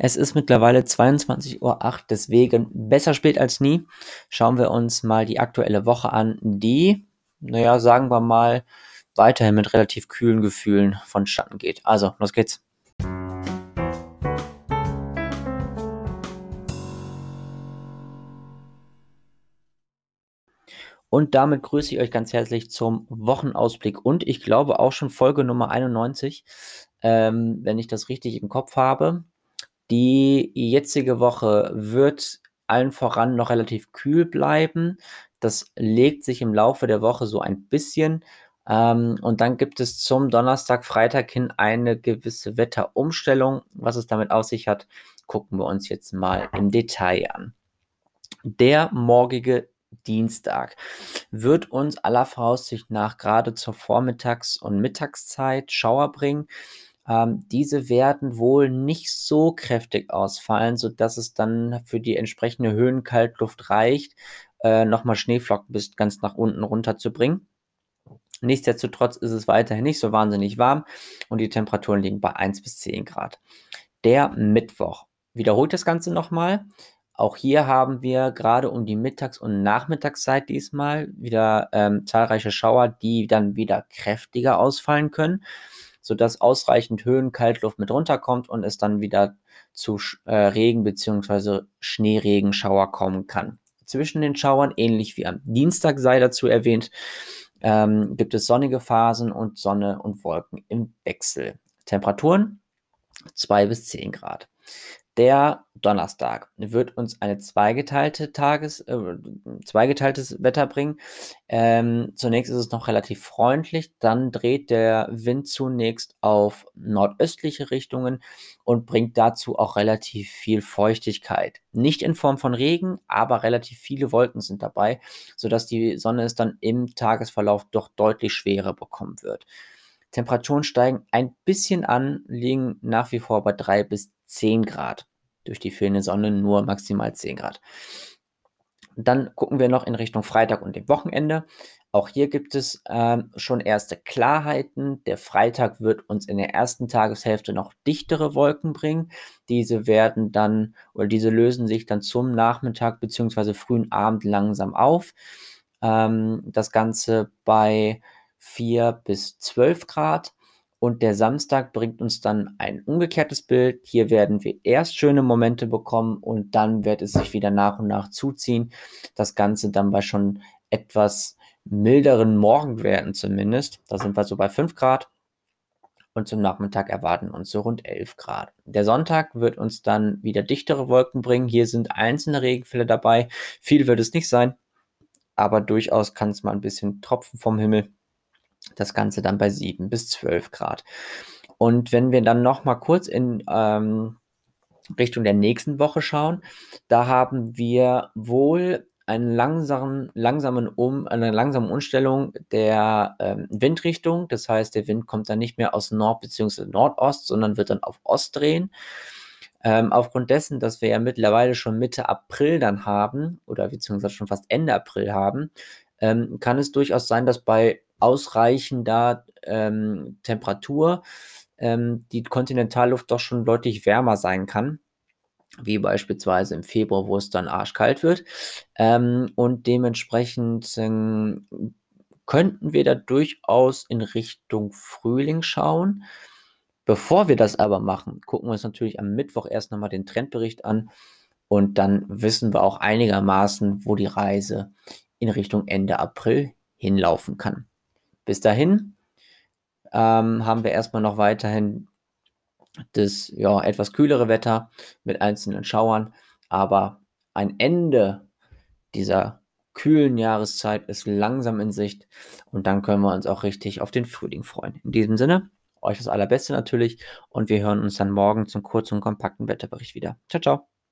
Es ist mittlerweile 22.08 Uhr, deswegen besser spät als nie. Schauen wir uns mal die aktuelle Woche an, die, naja, sagen wir mal, weiterhin mit relativ kühlen Gefühlen vonstatten geht. Also, los geht's. Und damit grüße ich euch ganz herzlich zum Wochenausblick und ich glaube auch schon Folge Nummer 91, ähm, wenn ich das richtig im Kopf habe. Die jetzige Woche wird allen voran noch relativ kühl bleiben. Das legt sich im Laufe der Woche so ein bisschen. Ähm, und dann gibt es zum Donnerstag, Freitag hin eine gewisse Wetterumstellung. Was es damit auf sich hat, gucken wir uns jetzt mal im Detail an. Der morgige Dienstag wird uns aller Voraussicht nach gerade zur Vormittags- und Mittagszeit Schauer bringen. Ähm, diese werden wohl nicht so kräftig ausfallen, sodass es dann für die entsprechende Höhenkaltluft reicht, äh, nochmal Schneeflocken bis ganz nach unten runter zu bringen. Nichtsdestotrotz ist es weiterhin nicht so wahnsinnig warm und die Temperaturen liegen bei 1 bis 10 Grad. Der Mittwoch wiederholt das Ganze nochmal. Auch hier haben wir gerade um die Mittags- und Nachmittagszeit diesmal wieder ähm, zahlreiche Schauer, die dann wieder kräftiger ausfallen können sodass ausreichend Höhenkaltluft mit runterkommt und es dann wieder zu äh, Regen bzw. Schneeregenschauer kommen kann. Zwischen den Schauern, ähnlich wie am Dienstag sei dazu erwähnt, ähm, gibt es sonnige Phasen und Sonne und Wolken im Wechsel. Temperaturen 2 bis 10 Grad. Der Donnerstag wird uns eine zweigeteilte Tages, äh, zweigeteiltes Wetter bringen. Ähm, zunächst ist es noch relativ freundlich, dann dreht der Wind zunächst auf nordöstliche Richtungen und bringt dazu auch relativ viel Feuchtigkeit. Nicht in Form von Regen, aber relativ viele Wolken sind dabei, sodass die Sonne es dann im Tagesverlauf doch deutlich schwerer bekommen wird. Temperaturen steigen ein bisschen an, liegen nach wie vor bei 3 bis 10 Grad. Durch die fehlende Sonne nur maximal 10 Grad. Dann gucken wir noch in Richtung Freitag und dem Wochenende. Auch hier gibt es ähm, schon erste Klarheiten. Der Freitag wird uns in der ersten Tageshälfte noch dichtere Wolken bringen. Diese werden dann oder diese lösen sich dann zum Nachmittag bzw. frühen Abend langsam auf. Ähm, das Ganze bei 4 bis 12 Grad. Und der Samstag bringt uns dann ein umgekehrtes Bild. Hier werden wir erst schöne Momente bekommen und dann wird es sich wieder nach und nach zuziehen. Das Ganze dann bei schon etwas milderen Morgenwerten zumindest. Da sind wir so bei 5 Grad. Und zum Nachmittag erwarten uns so rund 11 Grad. Der Sonntag wird uns dann wieder dichtere Wolken bringen. Hier sind einzelne Regenfälle dabei. Viel wird es nicht sein, aber durchaus kann es mal ein bisschen tropfen vom Himmel. Das Ganze dann bei 7 bis 12 Grad. Und wenn wir dann noch mal kurz in ähm, Richtung der nächsten Woche schauen, da haben wir wohl einen langsamen, langsamen um, eine langsame Umstellung der ähm, Windrichtung. Das heißt, der Wind kommt dann nicht mehr aus Nord- bzw. Nordost, sondern wird dann auf Ost drehen. Ähm, aufgrund dessen, dass wir ja mittlerweile schon Mitte April dann haben, oder beziehungsweise schon fast Ende April haben, ähm, kann es durchaus sein, dass bei ausreichender ähm, Temperatur ähm, die Kontinentalluft doch schon deutlich wärmer sein kann, wie beispielsweise im Februar, wo es dann arschkalt wird. Ähm, und dementsprechend ähm, könnten wir da durchaus in Richtung Frühling schauen. Bevor wir das aber machen, gucken wir uns natürlich am Mittwoch erst nochmal den Trendbericht an und dann wissen wir auch einigermaßen, wo die Reise in Richtung Ende April hinlaufen kann. Bis dahin ähm, haben wir erstmal noch weiterhin das ja, etwas kühlere Wetter mit einzelnen Schauern, aber ein Ende dieser kühlen Jahreszeit ist langsam in Sicht und dann können wir uns auch richtig auf den Frühling freuen. In diesem Sinne, euch das Allerbeste natürlich und wir hören uns dann morgen zum kurzen und kompakten Wetterbericht wieder. Ciao, ciao.